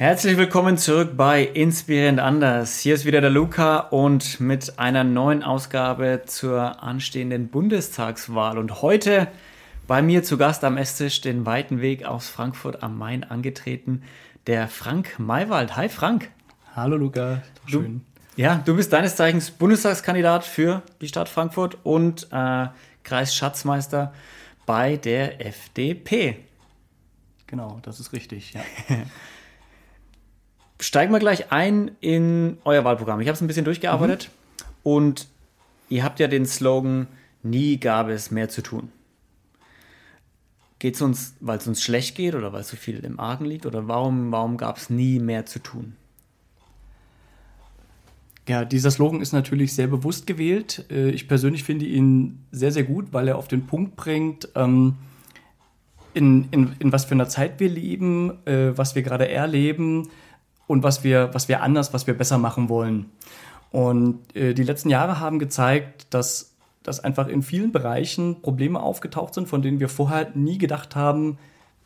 Herzlich willkommen zurück bei Inspirierend Anders. Hier ist wieder der Luca und mit einer neuen Ausgabe zur anstehenden Bundestagswahl. Und heute bei mir zu Gast am Esstisch den weiten Weg aus Frankfurt am Main angetreten, der Frank Maywald. Hi Frank. Hallo Luca. Schön. Du, ja, du bist deines Zeichens Bundestagskandidat für die Stadt Frankfurt und äh, Kreisschatzmeister bei der FDP. Genau, das ist richtig, ja. steigen wir gleich ein in euer Wahlprogramm. Ich habe es ein bisschen durchgearbeitet mhm. und ihr habt ja den Slogan, nie gab es mehr zu tun. Geht es uns, weil es uns schlecht geht oder weil so viel im Argen liegt oder warum, warum gab es nie mehr zu tun? Ja, dieser Slogan ist natürlich sehr bewusst gewählt. Äh, ich persönlich finde ihn sehr, sehr gut, weil er auf den Punkt bringt, ähm, in, in, in was für einer Zeit wir leben, äh, was wir gerade erleben, und was wir, was wir anders, was wir besser machen wollen. Und äh, die letzten Jahre haben gezeigt, dass, dass einfach in vielen Bereichen Probleme aufgetaucht sind, von denen wir vorher nie gedacht haben,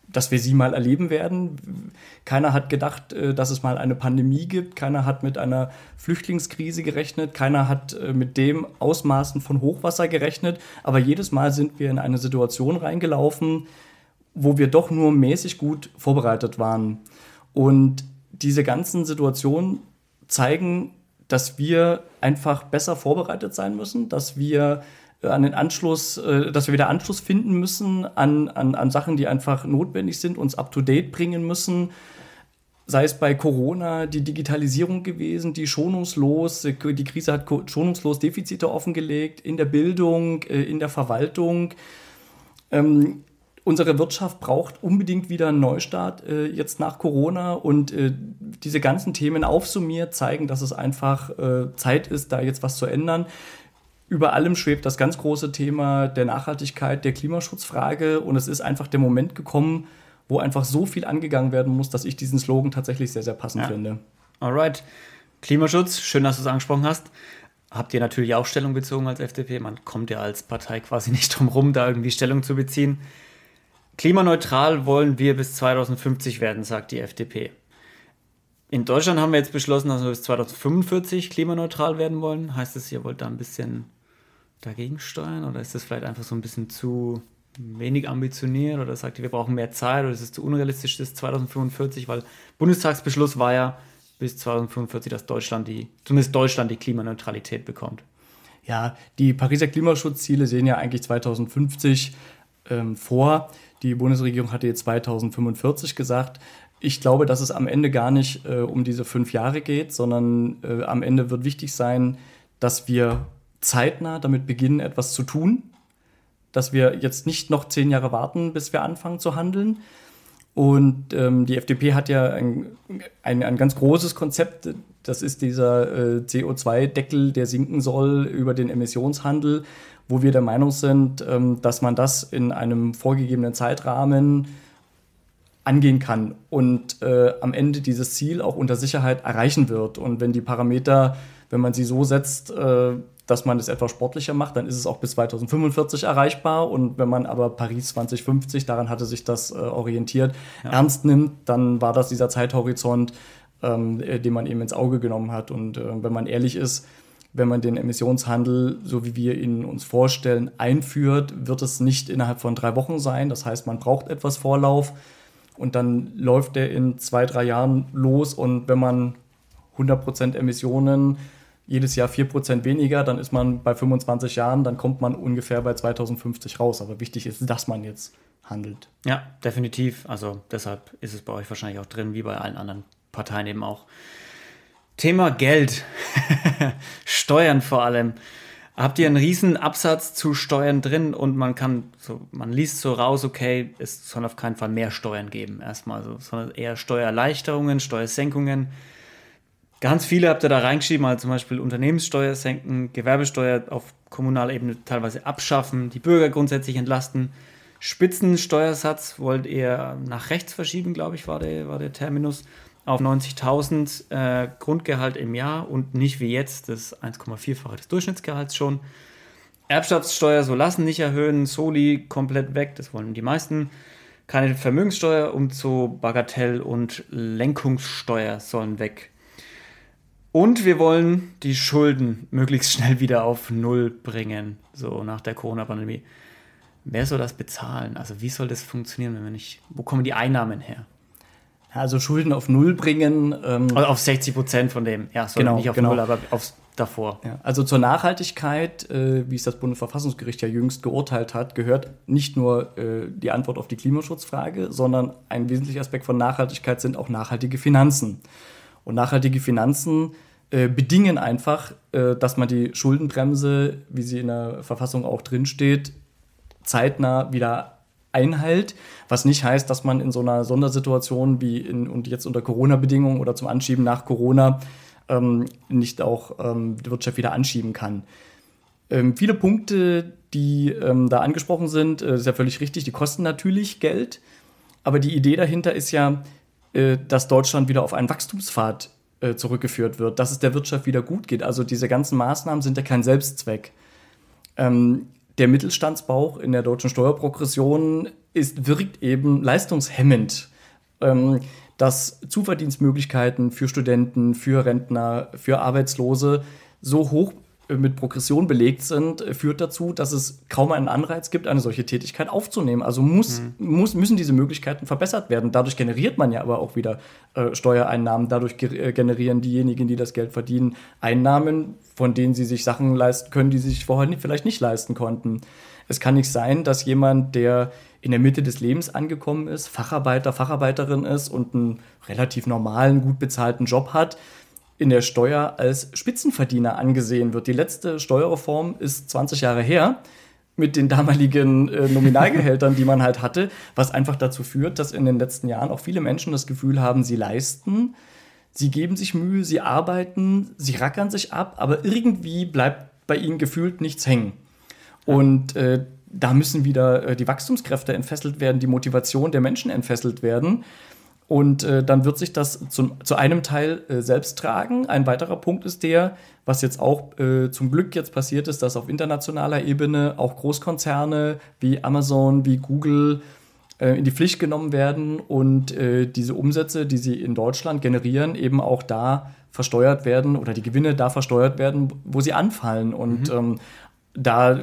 dass wir sie mal erleben werden. Keiner hat gedacht, äh, dass es mal eine Pandemie gibt. Keiner hat mit einer Flüchtlingskrise gerechnet. Keiner hat äh, mit dem Ausmaßen von Hochwasser gerechnet. Aber jedes Mal sind wir in eine Situation reingelaufen, wo wir doch nur mäßig gut vorbereitet waren. Und diese ganzen Situationen zeigen, dass wir einfach besser vorbereitet sein müssen, dass wir äh, an den Anschluss, äh, dass wir wieder Anschluss finden müssen an, an, an Sachen, die einfach notwendig sind, uns up to date bringen müssen. Sei es bei Corona die Digitalisierung gewesen, die schonungslos, die Krise hat schonungslos Defizite offengelegt in der Bildung, äh, in der Verwaltung. Ähm, unsere Wirtschaft braucht unbedingt wieder einen Neustart äh, jetzt nach Corona und äh, diese ganzen Themen aufsummiert zeigen, dass es einfach äh, Zeit ist, da jetzt was zu ändern. Über allem schwebt das ganz große Thema der Nachhaltigkeit, der Klimaschutzfrage und es ist einfach der Moment gekommen, wo einfach so viel angegangen werden muss, dass ich diesen Slogan tatsächlich sehr, sehr passend ja. finde. Alright. Klimaschutz, schön, dass du es angesprochen hast. Habt ihr natürlich auch Stellung bezogen als FDP? Man kommt ja als Partei quasi nicht drum rum, da irgendwie Stellung zu beziehen. Klimaneutral wollen wir bis 2050 werden, sagt die FDP. In Deutschland haben wir jetzt beschlossen, dass wir bis 2045 klimaneutral werden wollen. Heißt das, ihr wollt da ein bisschen dagegen steuern oder ist das vielleicht einfach so ein bisschen zu wenig ambitioniert oder sagt ihr, wir brauchen mehr Zeit oder ist es zu unrealistisch bis 2045, weil Bundestagsbeschluss war ja bis 2045, dass Deutschland die, zumindest Deutschland die Klimaneutralität bekommt. Ja, die Pariser Klimaschutzziele sehen ja eigentlich 2050 ähm, vor. Die Bundesregierung hatte jetzt 2045 gesagt. Ich glaube, dass es am Ende gar nicht äh, um diese fünf Jahre geht, sondern äh, am Ende wird wichtig sein, dass wir zeitnah damit beginnen, etwas zu tun. Dass wir jetzt nicht noch zehn Jahre warten, bis wir anfangen zu handeln. Und ähm, die FDP hat ja ein, ein, ein, ganz großes Konzept. Das ist dieser äh, CO2-Deckel, der sinken soll über den Emissionshandel wo wir der Meinung sind, ähm, dass man das in einem vorgegebenen Zeitrahmen angehen kann und äh, am Ende dieses Ziel auch unter Sicherheit erreichen wird. Und wenn die Parameter, wenn man sie so setzt, äh, dass man es etwas sportlicher macht, dann ist es auch bis 2045 erreichbar. Und wenn man aber Paris 2050, daran hatte sich das äh, orientiert, ja. ernst nimmt, dann war das dieser Zeithorizont, ähm, äh, den man eben ins Auge genommen hat. Und äh, wenn man ehrlich ist, wenn man den Emissionshandel, so wie wir ihn uns vorstellen, einführt, wird es nicht innerhalb von drei Wochen sein. Das heißt, man braucht etwas Vorlauf und dann läuft der in zwei, drei Jahren los. Und wenn man 100% Emissionen jedes Jahr 4% weniger, dann ist man bei 25 Jahren, dann kommt man ungefähr bei 2050 raus. Aber wichtig ist, dass man jetzt handelt. Ja, definitiv. Also deshalb ist es bei euch wahrscheinlich auch drin, wie bei allen anderen Parteien eben auch. Thema Geld. Steuern vor allem. Habt ihr einen riesen Absatz zu Steuern drin und man kann so, man liest so raus, okay, es soll auf keinen Fall mehr Steuern geben, erstmal so, sondern eher Steuererleichterungen, Steuersenkungen. Ganz viele habt ihr da reingeschrieben, also zum Beispiel Unternehmenssteuer senken, Gewerbesteuer auf kommunaler Ebene teilweise abschaffen, die Bürger grundsätzlich entlasten. Spitzensteuersatz wollt ihr nach rechts verschieben, glaube ich, war der, war der Terminus auf 90.000 äh, Grundgehalt im Jahr und nicht wie jetzt das 1,4-fache des Durchschnittsgehalts schon. Erbschaftssteuer so lassen, nicht erhöhen, Soli komplett weg, das wollen die meisten. Keine Vermögenssteuer, Umzug, Bagatell- und Lenkungssteuer sollen weg. Und wir wollen die Schulden möglichst schnell wieder auf Null bringen, so nach der Corona-Pandemie. Wer soll das bezahlen? Also wie soll das funktionieren, wenn wir nicht, wo kommen die Einnahmen her? Also Schulden auf Null bringen. Ähm, also auf 60 Prozent von dem, ja, soll genau, nicht auf genau. Null, aber aufs davor. Ja, also zur Nachhaltigkeit, äh, wie es das Bundesverfassungsgericht ja jüngst geurteilt hat, gehört nicht nur äh, die Antwort auf die Klimaschutzfrage, sondern ein wesentlicher Aspekt von Nachhaltigkeit sind auch nachhaltige Finanzen. Und nachhaltige Finanzen äh, bedingen einfach, äh, dass man die Schuldenbremse, wie sie in der Verfassung auch drinsteht, zeitnah wieder einhält, was nicht heißt, dass man in so einer Sondersituation wie in, und jetzt unter Corona-Bedingungen oder zum Anschieben nach Corona ähm, nicht auch ähm, die Wirtschaft wieder anschieben kann. Ähm, viele Punkte, die ähm, da angesprochen sind, äh, ist ja völlig richtig, die kosten natürlich Geld, aber die Idee dahinter ist ja, äh, dass Deutschland wieder auf einen Wachstumspfad äh, zurückgeführt wird, dass es der Wirtschaft wieder gut geht. Also diese ganzen Maßnahmen sind ja kein Selbstzweck. Ähm, der Mittelstandsbauch in der deutschen Steuerprogression ist, wirkt eben leistungshemmend. Ähm, dass Zuverdienstmöglichkeiten für Studenten, für Rentner, für Arbeitslose so hoch mit Progression belegt sind, äh, führt dazu, dass es kaum einen Anreiz gibt, eine solche Tätigkeit aufzunehmen. Also muss, mhm. muss, müssen diese Möglichkeiten verbessert werden. Dadurch generiert man ja aber auch wieder äh, Steuereinnahmen. Dadurch ge äh, generieren diejenigen, die das Geld verdienen, Einnahmen, von denen sie sich Sachen leisten können, die sie sich vorher nicht, vielleicht nicht leisten konnten. Es kann nicht sein, dass jemand, der in der Mitte des Lebens angekommen ist, Facharbeiter, Facharbeiterin ist und einen relativ normalen, gut bezahlten Job hat, in der Steuer als Spitzenverdiener angesehen wird. Die letzte Steuerreform ist 20 Jahre her mit den damaligen äh, Nominalgehältern, die man halt hatte, was einfach dazu führt, dass in den letzten Jahren auch viele Menschen das Gefühl haben, sie leisten, sie geben sich Mühe, sie arbeiten, sie rackern sich ab, aber irgendwie bleibt bei ihnen gefühlt nichts hängen. Und äh, da müssen wieder äh, die Wachstumskräfte entfesselt werden, die Motivation der Menschen entfesselt werden. Und äh, dann wird sich das zum, zu einem Teil äh, selbst tragen. Ein weiterer Punkt ist der, was jetzt auch äh, zum Glück jetzt passiert ist, dass auf internationaler Ebene auch Großkonzerne wie Amazon, wie Google äh, in die Pflicht genommen werden und äh, diese Umsätze, die sie in Deutschland generieren, eben auch da versteuert werden oder die Gewinne da versteuert werden, wo sie anfallen. Und mhm. ähm, da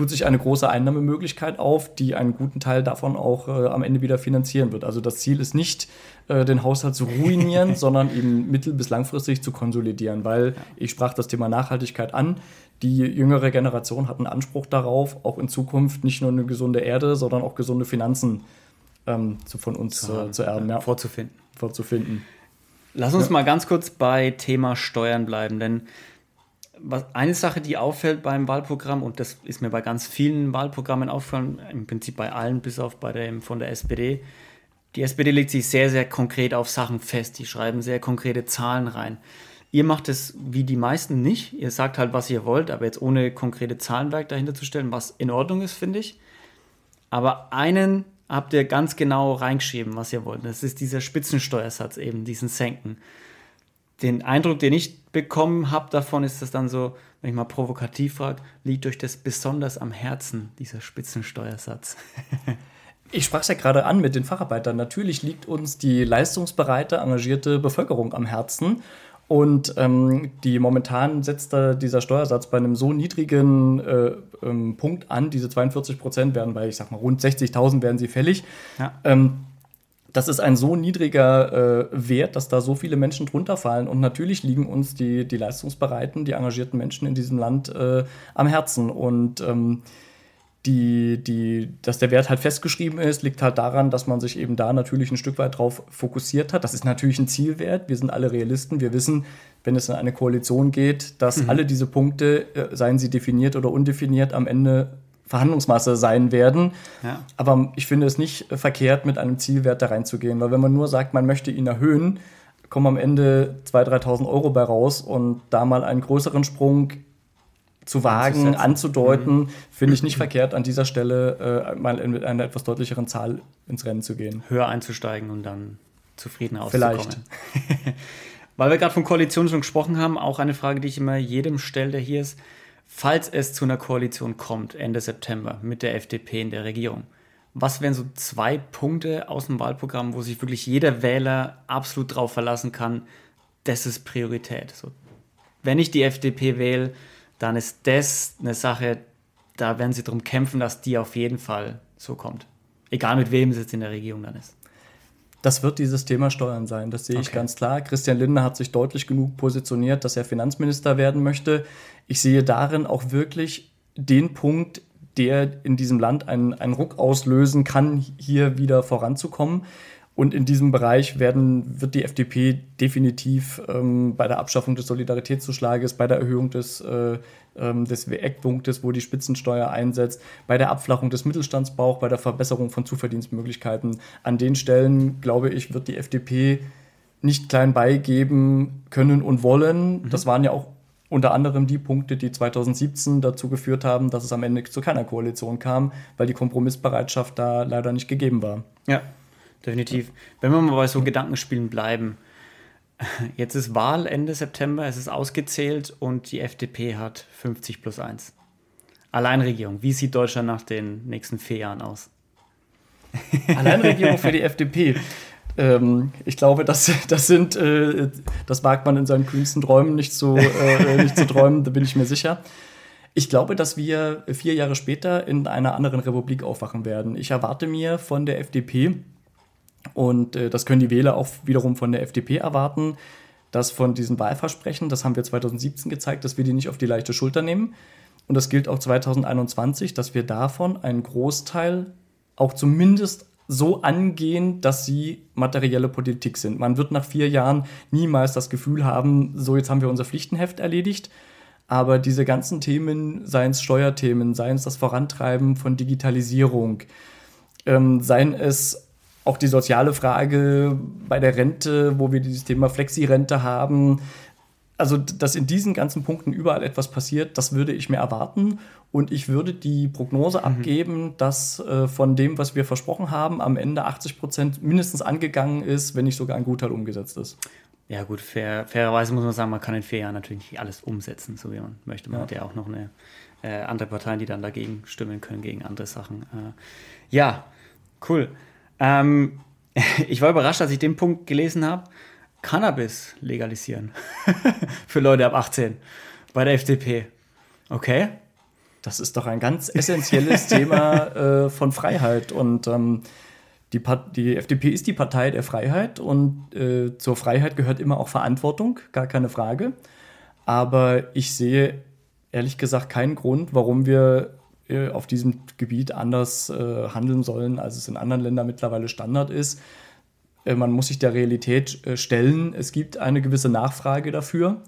tut sich eine große Einnahmemöglichkeit auf, die einen guten Teil davon auch äh, am Ende wieder finanzieren wird. Also das Ziel ist nicht, äh, den Haushalt zu ruinieren, sondern eben mittel- bis langfristig zu konsolidieren, weil ich sprach das Thema Nachhaltigkeit an. Die jüngere Generation hat einen Anspruch darauf, auch in Zukunft nicht nur eine gesunde Erde, sondern auch gesunde Finanzen ähm, zu, von uns zu, äh, zu erben, ja, vorzufinden. vorzufinden. Lass uns ja. mal ganz kurz bei Thema Steuern bleiben, denn was, eine Sache, die auffällt beim Wahlprogramm, und das ist mir bei ganz vielen Wahlprogrammen auffallen, im Prinzip bei allen, bis auf bei dem von der SPD, die SPD legt sich sehr, sehr konkret auf Sachen fest. Die schreiben sehr konkrete Zahlen rein. Ihr macht es wie die meisten nicht. Ihr sagt halt, was ihr wollt, aber jetzt ohne konkrete Zahlenwerk dahinter zu stellen, was in Ordnung ist, finde ich. Aber einen habt ihr ganz genau reingeschrieben, was ihr wollt. Das ist dieser Spitzensteuersatz eben, diesen Senken den Eindruck, den ich bekommen habe davon, ist das dann so, wenn ich mal provokativ frage, liegt euch das besonders am Herzen, dieser Spitzensteuersatz? Ich sprach es ja gerade an mit den Facharbeitern. Natürlich liegt uns die leistungsbereite, engagierte Bevölkerung am Herzen. Und ähm, die momentan setzt da dieser Steuersatz bei einem so niedrigen äh, ähm, Punkt an. Diese 42 Prozent werden bei, ich sag mal, rund 60.000 werden sie fällig. Ja. Ähm, das ist ein so niedriger äh, Wert, dass da so viele Menschen drunter fallen. Und natürlich liegen uns die, die leistungsbereiten, die engagierten Menschen in diesem Land äh, am Herzen. Und ähm, die, die, dass der Wert halt festgeschrieben ist, liegt halt daran, dass man sich eben da natürlich ein Stück weit drauf fokussiert hat. Das ist natürlich ein Zielwert. Wir sind alle Realisten. Wir wissen, wenn es in eine Koalition geht, dass mhm. alle diese Punkte, äh, seien sie definiert oder undefiniert, am Ende Verhandlungsmasse sein werden. Ja. Aber ich finde es nicht verkehrt, mit einem Zielwert da reinzugehen, weil wenn man nur sagt, man möchte ihn erhöhen, kommen am Ende 2.000, 3.000 Euro bei raus und da mal einen größeren Sprung zu wagen, anzudeuten, mhm. finde ich nicht verkehrt, an dieser Stelle äh, mal mit einer etwas deutlicheren Zahl ins Rennen zu gehen. Höher einzusteigen und dann zufriedener auszukommen. Vielleicht. Weil wir gerade von Koalition schon gesprochen haben, auch eine Frage, die ich immer jedem stelle, der hier ist falls es zu einer Koalition kommt, Ende September, mit der FDP in der Regierung, was wären so zwei Punkte aus dem Wahlprogramm, wo sich wirklich jeder Wähler absolut drauf verlassen kann, das ist Priorität. So, wenn ich die FDP wähle, dann ist das eine Sache, da werden sie darum kämpfen, dass die auf jeden Fall so kommt. Egal mit wem es jetzt in der Regierung dann ist. Das wird dieses Thema Steuern sein, das sehe okay. ich ganz klar. Christian Lindner hat sich deutlich genug positioniert, dass er Finanzminister werden möchte. Ich sehe darin auch wirklich den Punkt, der in diesem Land einen, einen Ruck auslösen kann, hier wieder voranzukommen. Und in diesem Bereich werden, wird die FDP definitiv ähm, bei der Abschaffung des Solidaritätszuschlages, bei der Erhöhung des, äh, ähm, des Eckpunktes, wo die Spitzensteuer einsetzt, bei der Abflachung des Mittelstandsbauch, bei der Verbesserung von Zuverdienstmöglichkeiten, an den Stellen, glaube ich, wird die FDP nicht klein beigeben können und wollen. Mhm. Das waren ja auch unter anderem die Punkte, die 2017 dazu geführt haben, dass es am Ende zu keiner Koalition kam, weil die Kompromissbereitschaft da leider nicht gegeben war. Ja, definitiv. Wenn wir mal bei so Gedankenspielen bleiben, jetzt ist Wahl Ende September, es ist ausgezählt und die FDP hat 50 plus 1. Alleinregierung. Wie sieht Deutschland nach den nächsten vier Jahren aus? Alleinregierung für die FDP. Ähm, ich glaube, das, das sind, äh, das wagt man in seinen kühnsten Träumen nicht zu, äh, nicht zu träumen, da bin ich mir sicher. Ich glaube, dass wir vier Jahre später in einer anderen Republik aufwachen werden. Ich erwarte mir von der FDP, und äh, das können die Wähler auch wiederum von der FDP erwarten, dass von diesen Wahlversprechen, das haben wir 2017 gezeigt, dass wir die nicht auf die leichte Schulter nehmen. Und das gilt auch 2021, dass wir davon einen Großteil auch zumindest so angehen, dass sie materielle Politik sind. Man wird nach vier Jahren niemals das Gefühl haben, so jetzt haben wir unser Pflichtenheft erledigt. Aber diese ganzen Themen, seien es Steuerthemen, seien es das Vorantreiben von Digitalisierung, ähm, seien es auch die soziale Frage bei der Rente, wo wir dieses Thema Flexi-Rente haben. Also, dass in diesen ganzen Punkten überall etwas passiert, das würde ich mir erwarten. Und ich würde die Prognose mhm. abgeben, dass äh, von dem, was wir versprochen haben, am Ende 80 Prozent mindestens angegangen ist, wenn nicht sogar ein Gutteil umgesetzt ist. Ja, gut, fair, fairerweise muss man sagen, man kann in vier Jahren natürlich nicht alles umsetzen, so wie man möchte. Man ja. hat ja auch noch eine äh, andere Parteien, die dann dagegen stimmen können, gegen andere Sachen. Äh, ja, cool. Ähm, ich war überrascht, als ich den Punkt gelesen habe. Cannabis legalisieren. Für Leute ab 18 bei der FDP. Okay. Das ist doch ein ganz essentielles Thema äh, von Freiheit. Und ähm, die, die, FDP ist die Partei der Freiheit und äh, zur Freiheit gehört immer auch Verantwortung, gar keine Frage. Aber ich sehe ehrlich gesagt keinen Grund, warum wir äh, auf diesem Gebiet anders äh, handeln sollen, als es in anderen Ländern mittlerweile Standard ist. Äh, man muss sich der Realität äh, stellen. Es gibt eine gewisse Nachfrage dafür.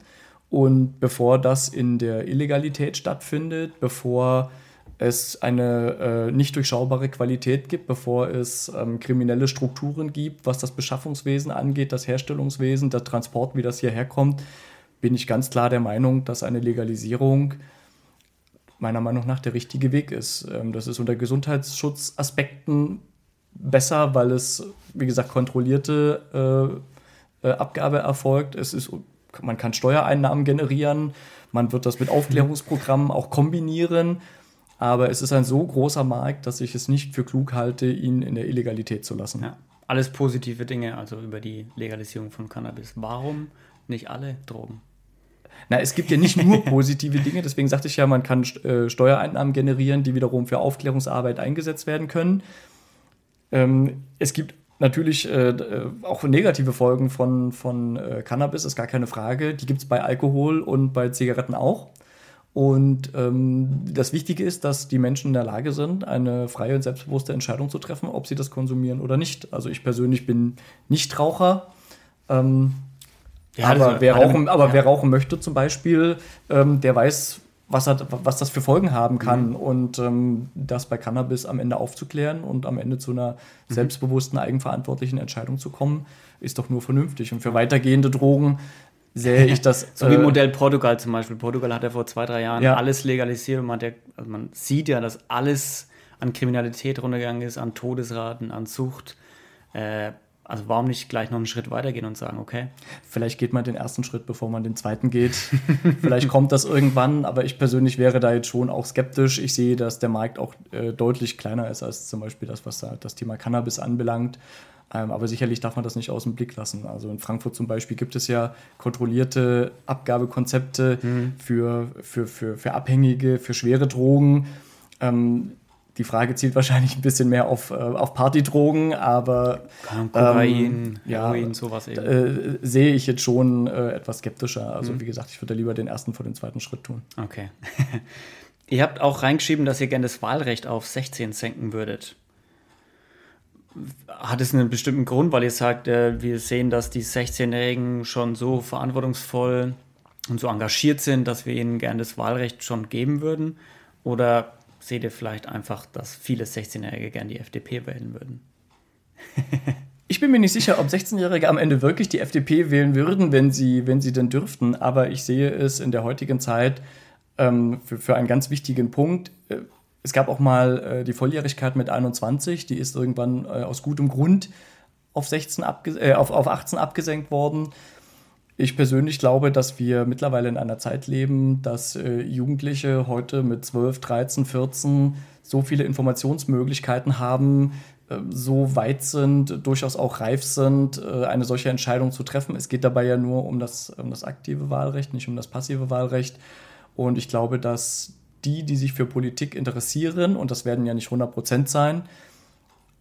Und bevor das in der Illegalität stattfindet, bevor es eine nicht durchschaubare Qualität gibt, bevor es ähm, kriminelle Strukturen gibt, was das Beschaffungswesen angeht, das Herstellungswesen, der Transport, wie das hierher kommt, bin ich ganz klar der Meinung, dass eine Legalisierung meiner Meinung nach der richtige Weg ist. Ähm, das ist unter Gesundheitsschutzaspekten besser, weil es, wie gesagt, kontrollierte äh, äh, Abgabe erfolgt. Es ist, man kann Steuereinnahmen generieren, man wird das mit Aufklärungsprogrammen auch kombinieren. Aber es ist ein so großer Markt, dass ich es nicht für klug halte, ihn in der Illegalität zu lassen. Ja, alles positive Dinge, also über die Legalisierung von Cannabis. Warum nicht alle Drogen? Na, es gibt ja nicht nur positive Dinge, deswegen sagte ich ja, man kann äh, Steuereinnahmen generieren, die wiederum für Aufklärungsarbeit eingesetzt werden können. Ähm, es gibt natürlich äh, äh, auch negative Folgen von, von äh, Cannabis, ist gar keine Frage. Die gibt es bei Alkohol und bei Zigaretten auch. Und ähm, das Wichtige ist, dass die Menschen in der Lage sind, eine freie und selbstbewusste Entscheidung zu treffen, ob sie das konsumieren oder nicht. Also ich persönlich bin Nichtraucher. Ähm, ja, aber, wer rauchen, aber ja. wer rauchen möchte zum Beispiel, ähm, der weiß, was, hat, was das für Folgen haben kann. Mhm. Und ähm, das bei Cannabis am Ende aufzuklären und am Ende zu einer mhm. selbstbewussten, eigenverantwortlichen Entscheidung zu kommen, ist doch nur vernünftig. Und für weitergehende Drogen sehe ich das. so wie äh, Modell Portugal zum Beispiel. Portugal hat ja vor zwei, drei Jahren ja. alles legalisiert und man, der, also man sieht ja, dass alles an Kriminalität runtergegangen ist, an Todesraten, an Sucht. Äh, Also warum nicht gleich noch einen Schritt weitergehen und sagen, okay. Vielleicht geht man den ersten Schritt, bevor man den zweiten geht. Vielleicht kommt das irgendwann, aber ich persönlich wäre da jetzt schon auch skeptisch. Ich sehe, dass der Markt auch äh, deutlich kleiner ist als zum Beispiel das, was da das Thema Cannabis anbelangt. Ähm, aber sicherlich darf man das nicht aus dem Blick lassen. Also in Frankfurt zum Beispiel gibt es ja kontrollierte Abgabekonzepte mhm. für, für, für, für Abhängige, für schwere Drogen. Ähm, die Frage zielt wahrscheinlich ein bisschen mehr auf, äh, auf Partydrogen, aber Kokain, ähm, Heroin, ja, sowas eben. Äh, sehe ich jetzt schon äh, etwas skeptischer. Also mhm. wie gesagt, ich würde lieber den ersten vor den zweiten Schritt tun. Okay. ihr habt auch reingeschrieben, dass ihr gerne das Wahlrecht auf 16 senken würdet. Hat es einen bestimmten Grund, weil ihr sagt, äh, wir sehen, dass die 16-Jährigen schon so verantwortungsvoll und so engagiert sind, dass wir ihnen gerne das Wahlrecht schon geben würden? Oder seht ihr vielleicht einfach, dass viele 16-Jährige gerne die FDP wählen würden? ich bin mir nicht sicher, ob 16-Jährige am Ende wirklich die FDP wählen würden, wenn sie, wenn sie denn dürften. Aber ich sehe es in der heutigen Zeit ähm, für, für einen ganz wichtigen Punkt. Äh, es gab auch mal äh, die Volljährigkeit mit 21, die ist irgendwann äh, aus gutem Grund auf, 16 äh, auf, auf 18 abgesenkt worden. Ich persönlich glaube, dass wir mittlerweile in einer Zeit leben, dass äh, Jugendliche heute mit 12, 13, 14 so viele Informationsmöglichkeiten haben, äh, so weit sind, durchaus auch reif sind, äh, eine solche Entscheidung zu treffen. Es geht dabei ja nur um das, um das aktive Wahlrecht, nicht um das passive Wahlrecht. Und ich glaube, dass die, die sich für Politik interessieren, und das werden ja nicht 100 Prozent sein,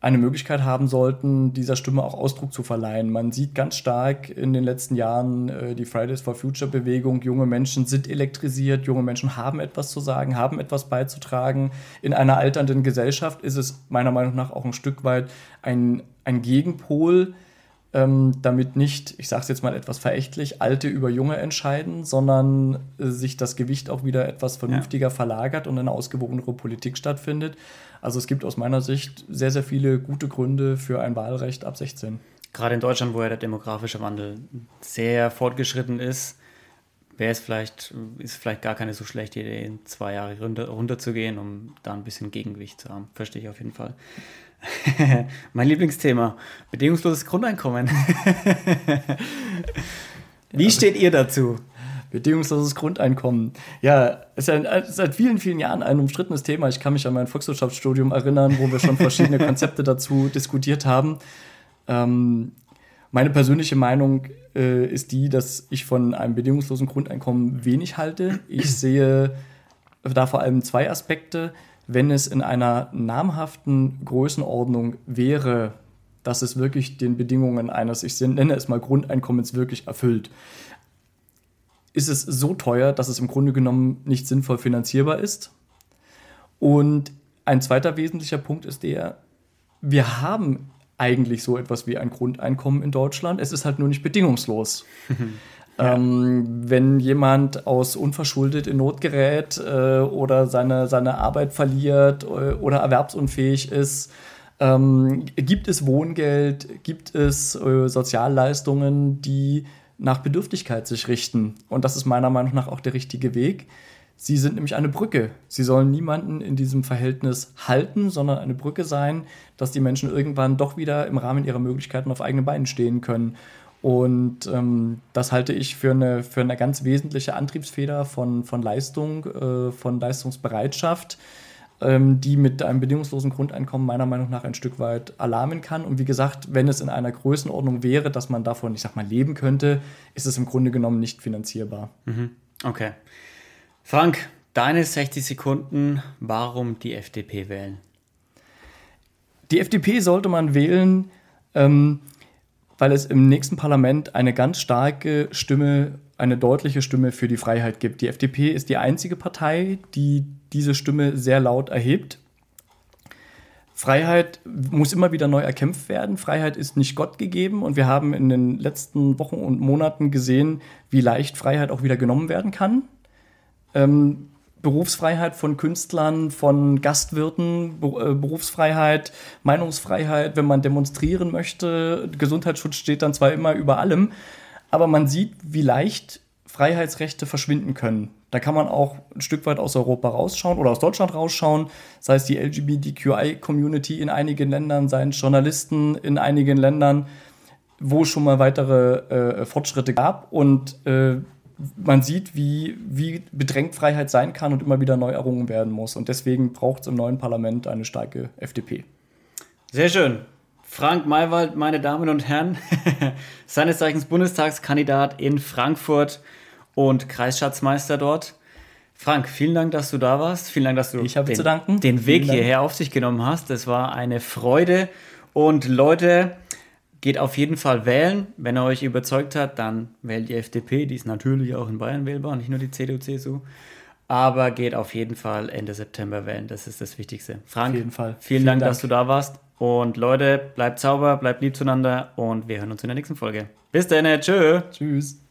eine Möglichkeit haben sollten, dieser Stimme auch Ausdruck zu verleihen. Man sieht ganz stark in den letzten Jahren äh, die Fridays for Future Bewegung. Junge Menschen sind elektrisiert, junge Menschen haben etwas zu sagen, haben etwas beizutragen. In einer alternden Gesellschaft ist es meiner Meinung nach auch ein Stück weit ein, ein Gegenpol, ähm, damit nicht, ich sage es jetzt mal etwas verächtlich, Alte über Junge entscheiden, sondern äh, sich das Gewicht auch wieder etwas vernünftiger ja. verlagert und eine ausgewogenere Politik stattfindet. Also es gibt aus meiner Sicht sehr, sehr viele gute Gründe für ein Wahlrecht ab 16. Gerade in Deutschland, wo ja der demografische Wandel sehr fortgeschritten ist, wäre es vielleicht, ist vielleicht gar keine so schlechte Idee, in zwei Jahre runter, runterzugehen, um da ein bisschen Gegengewicht zu haben. Verstehe ich auf jeden Fall. mein Lieblingsthema, bedingungsloses Grundeinkommen. Wie steht ihr dazu? Bedingungsloses Grundeinkommen. Ja, es ist ja seit vielen, vielen Jahren ein umstrittenes Thema. Ich kann mich an mein Volkswirtschaftsstudium erinnern, wo wir schon verschiedene Konzepte dazu diskutiert haben. Ähm, meine persönliche Meinung äh, ist die, dass ich von einem bedingungslosen Grundeinkommen wenig halte. Ich sehe da vor allem zwei Aspekte wenn es in einer namhaften Größenordnung wäre, dass es wirklich den Bedingungen eines, ich nenne es mal Grundeinkommens, wirklich erfüllt, ist es so teuer, dass es im Grunde genommen nicht sinnvoll finanzierbar ist. Und ein zweiter wesentlicher Punkt ist der, wir haben eigentlich so etwas wie ein Grundeinkommen in Deutschland. Es ist halt nur nicht bedingungslos. Ähm, wenn jemand aus unverschuldet in Not gerät äh, oder seine, seine Arbeit verliert äh, oder erwerbsunfähig ist, ähm, gibt es Wohngeld, gibt es äh, Sozialleistungen, die nach Bedürftigkeit sich richten. Und das ist meiner Meinung nach auch der richtige Weg. Sie sind nämlich eine Brücke. Sie sollen niemanden in diesem Verhältnis halten, sondern eine Brücke sein, dass die Menschen irgendwann doch wieder im Rahmen ihrer Möglichkeiten auf eigenen Beinen stehen können. Und ähm, das halte ich für eine, für eine ganz wesentliche Antriebsfeder von, von Leistung, äh, von Leistungsbereitschaft, ähm, die mit einem bedingungslosen Grundeinkommen meiner Meinung nach ein Stück weit alarmen kann. Und wie gesagt, wenn es in einer Größenordnung wäre, dass man davon, ich sag mal, leben könnte, ist es im Grunde genommen nicht finanzierbar. Mhm. Okay. Frank, deine 60 Sekunden, warum die FDP wählen? Die FDP sollte man wählen. Ähm, weil es im nächsten Parlament eine ganz starke Stimme, eine deutliche Stimme für die Freiheit gibt. Die FDP ist die einzige Partei, die diese Stimme sehr laut erhebt. Freiheit muss immer wieder neu erkämpft werden. Freiheit ist nicht Gott gegeben und wir haben in den letzten Wochen und Monaten gesehen, wie leicht Freiheit auch wieder genommen werden kann. Ähm, Berufsfreiheit von Künstlern, von Gastwirten, äh, Berufsfreiheit, Meinungsfreiheit, wenn man demonstrieren möchte. Gesundheitsschutz steht dann zwar immer über allem, aber man sieht, wie leicht Freiheitsrechte verschwinden können. Da kann man auch ein Stück weit aus Europa rausschauen oder aus Deutschland rausschauen, sei es die LGBTQI-Community in einigen Ländern, seien es Journalisten in einigen Ländern. wo es schon mal weitere äh, Fortschritte gab und äh, man sieht, wie, wie bedrängt Freiheit sein kann und immer wieder neu errungen werden muss. Und deswegen braucht es im neuen Parlament eine starke FDP. Sehr schön. Frank Maywald, meine Damen und Herren, seines Zeichens Bundestagskandidat in Frankfurt und Kreisschatzmeister dort. Frank, vielen Dank, dass du da warst. Vielen Dank, dass du den, den, Weg hierher auf sich genommen hast. Das war eine Freude. Und Leute, geht auf jeden Fall wählen. Wenn er euch überzeugt hat, dann wählt die FDP. Die ist natürlich auch in Bayern wählbar, nicht nur die CDU, CSU. Aber geht auf jeden Fall Ende September wählen. Das ist das Wichtigste. Frank, vielen, vielen, vielen Dank, Dank, dass du da warst. Und Leute, bleibt sauber, bleibt lieb zueinander und wir hören uns in der nächsten Folge. Bis dann, tschö. Tschüss.